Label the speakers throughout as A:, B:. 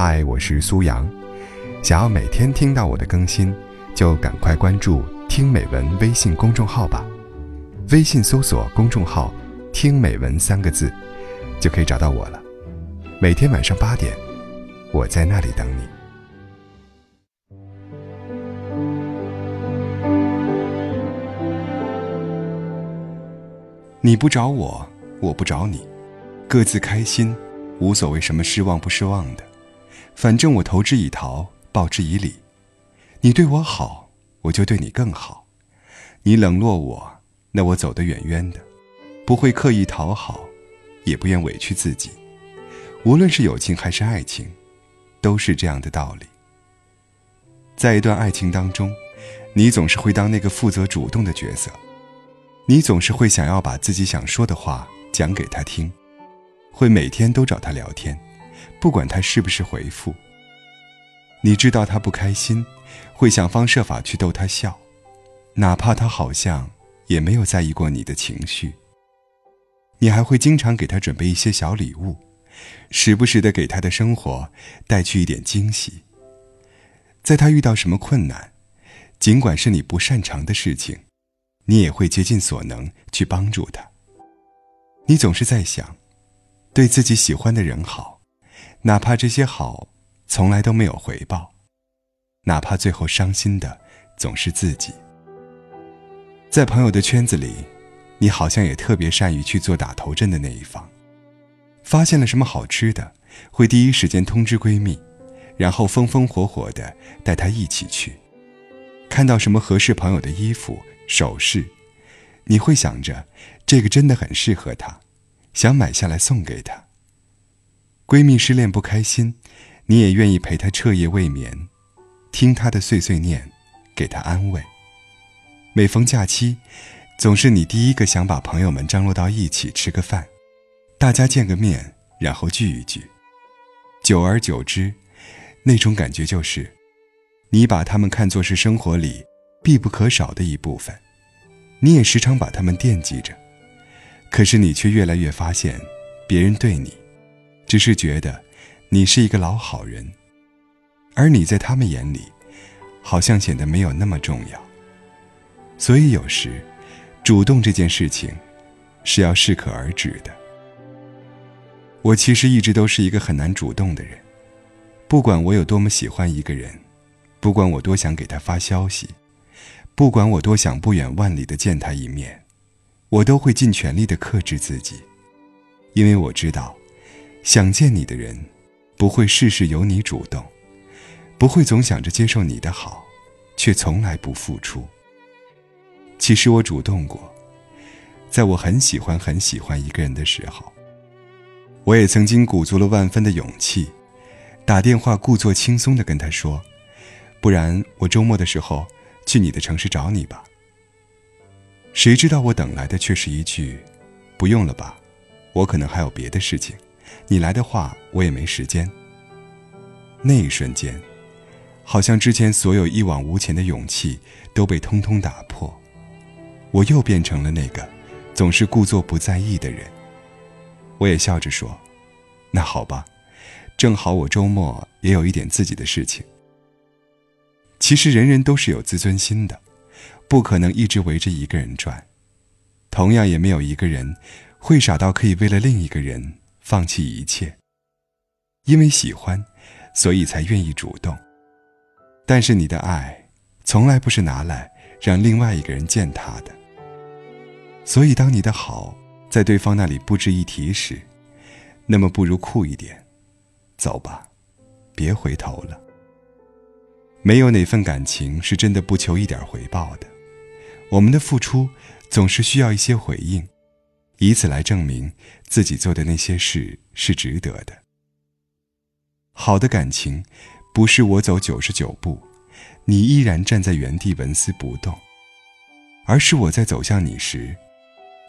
A: 嗨，我是苏阳。想要每天听到我的更新，就赶快关注“听美文”微信公众号吧。微信搜索公众号“听美文”三个字，就可以找到我了。每天晚上八点，我在那里等你。你不找我，我不找你，各自开心，无所谓什么失望不失望的。反正我投之以桃，报之以李。你对我好，我就对你更好；你冷落我，那我走得远远的，不会刻意讨好，也不愿委屈自己。无论是友情还是爱情，都是这样的道理。在一段爱情当中，你总是会当那个负责主动的角色，你总是会想要把自己想说的话讲给他听，会每天都找他聊天。不管他是不是回复，你知道他不开心，会想方设法去逗他笑，哪怕他好像也没有在意过你的情绪。你还会经常给他准备一些小礼物，时不时的给他的生活带去一点惊喜。在他遇到什么困难，尽管是你不擅长的事情，你也会竭尽所能去帮助他。你总是在想，对自己喜欢的人好。哪怕这些好从来都没有回报，哪怕最后伤心的总是自己。在朋友的圈子里，你好像也特别善于去做打头阵的那一方。发现了什么好吃的，会第一时间通知闺蜜，然后风风火火的带她一起去。看到什么合适朋友的衣服、首饰，你会想着这个真的很适合她，想买下来送给她。闺蜜失恋不开心，你也愿意陪她彻夜未眠，听她的碎碎念，给她安慰。每逢假期，总是你第一个想把朋友们张罗到一起吃个饭，大家见个面，然后聚一聚。久而久之，那种感觉就是，你把他们看作是生活里必不可少的一部分，你也时常把他们惦记着。可是你却越来越发现，别人对你。只是觉得，你是一个老好人，而你在他们眼里，好像显得没有那么重要。所以有时，主动这件事情，是要适可而止的。我其实一直都是一个很难主动的人，不管我有多么喜欢一个人，不管我多想给他发消息，不管我多想不远万里的见他一面，我都会尽全力的克制自己，因为我知道。想见你的人，不会事事由你主动，不会总想着接受你的好，却从来不付出。其实我主动过，在我很喜欢很喜欢一个人的时候，我也曾经鼓足了万分的勇气，打电话故作轻松的跟他说：“不然我周末的时候去你的城市找你吧。”谁知道我等来的却是一句：“不用了吧，我可能还有别的事情。”你来的话，我也没时间。那一瞬间，好像之前所有一往无前的勇气都被通通打破，我又变成了那个总是故作不在意的人。我也笑着说：“那好吧，正好我周末也有一点自己的事情。”其实人人都是有自尊心的，不可能一直围着一个人转，同样也没有一个人会傻到可以为了另一个人。放弃一切，因为喜欢，所以才愿意主动。但是你的爱，从来不是拿来让另外一个人践踏的。所以，当你的好在对方那里不值一提时，那么不如酷一点，走吧，别回头了。没有哪份感情是真的不求一点回报的，我们的付出总是需要一些回应。以此来证明自己做的那些事是值得的。好的感情，不是我走九十九步，你依然站在原地纹丝不动，而是我在走向你时，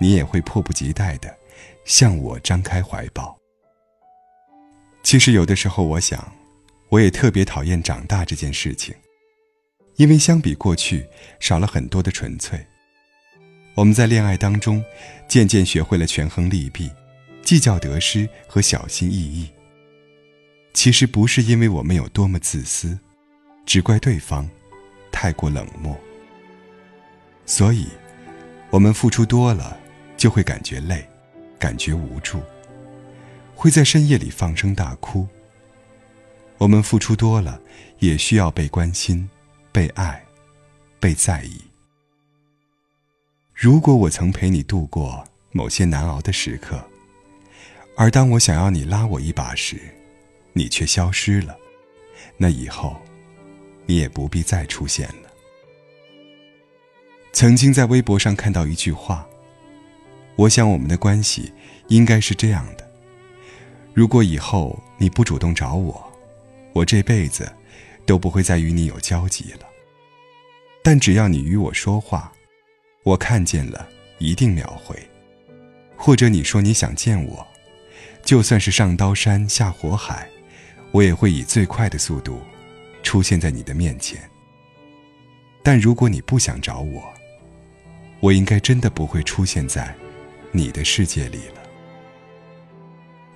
A: 你也会迫不及待的向我张开怀抱。其实有的时候，我想，我也特别讨厌长大这件事情，因为相比过去，少了很多的纯粹。我们在恋爱当中，渐渐学会了权衡利弊，计较得失和小心翼翼。其实不是因为我们有多么自私，只怪对方太过冷漠。所以，我们付出多了，就会感觉累，感觉无助，会在深夜里放声大哭。我们付出多了，也需要被关心、被爱、被在意。如果我曾陪你度过某些难熬的时刻，而当我想要你拉我一把时，你却消失了，那以后，你也不必再出现了。曾经在微博上看到一句话，我想我们的关系应该是这样的：如果以后你不主动找我，我这辈子都不会再与你有交集了。但只要你与我说话，我看见了一定秒回，或者你说你想见我，就算是上刀山下火海。我也会以最快的速度出现在你的面前。但如果你不想找我，我应该真的不会出现在你的世界里了。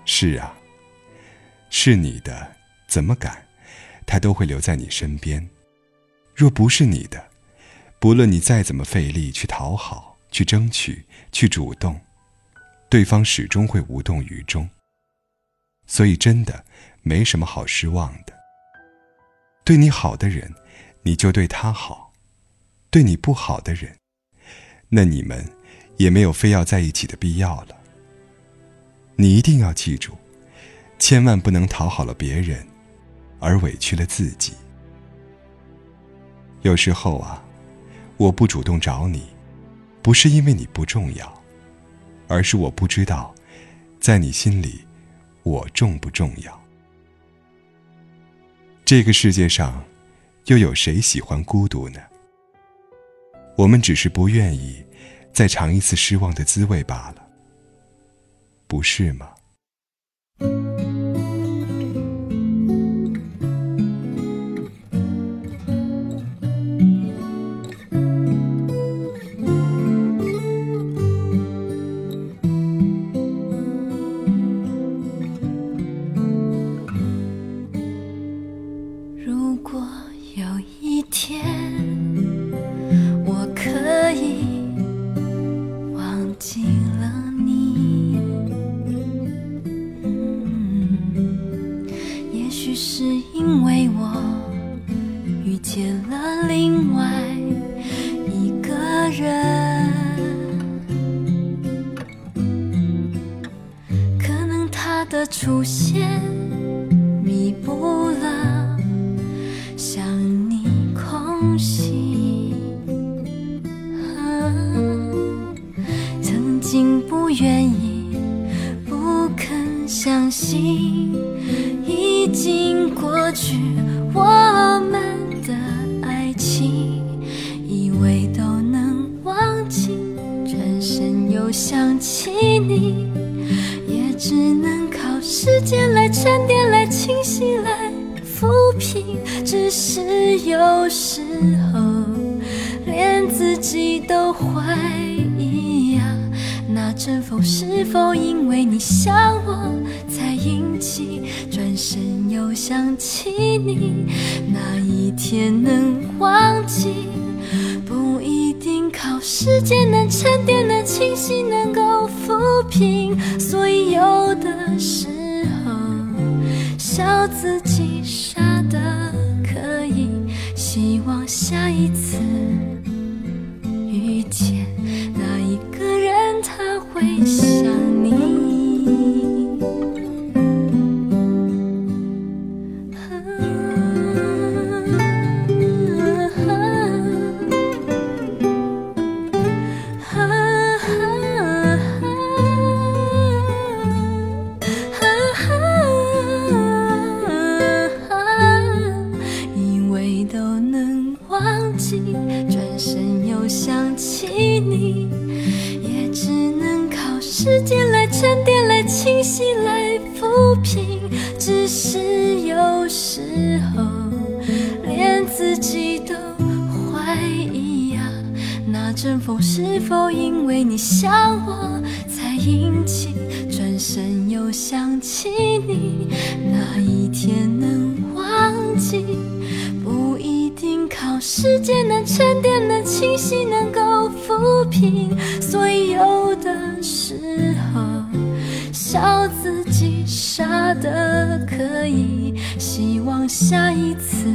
A: 是啊，是你的，怎么敢？他都会留在你身边。若不是你的，不论你再怎么费力去讨好、去争取、去主动，对方始终会无动于衷。所以，真的。没什么好失望的。对你好的人，你就对他好；对你不好的人，那你们也没有非要在一起的必要了。你一定要记住，千万不能讨好了别人，而委屈了自己。有时候啊，我不主动找你，不是因为你不重要，而是我不知道，在你心里，我重不重要。这个世界上，又有谁喜欢孤独呢？我们只是不愿意再尝一次失望的滋味罢了，不是吗？
B: 只是有时候，连自己都怀疑呀。那阵风是否因为你想我才引起？转身又想起你，那一天能忘记？不一定靠时间能沉淀，能清晰，能够抚平。所以有的时候。笑自己沉淀来清晰来抚平，只是有时候连自己都怀疑呀、啊，那阵风是否因为你想我才引起？转身又想起你，哪一天能忘记？不一定靠时间能沉淀，能清晰，能够抚平，所以有的时候。笑自己傻得可以。希望下一次。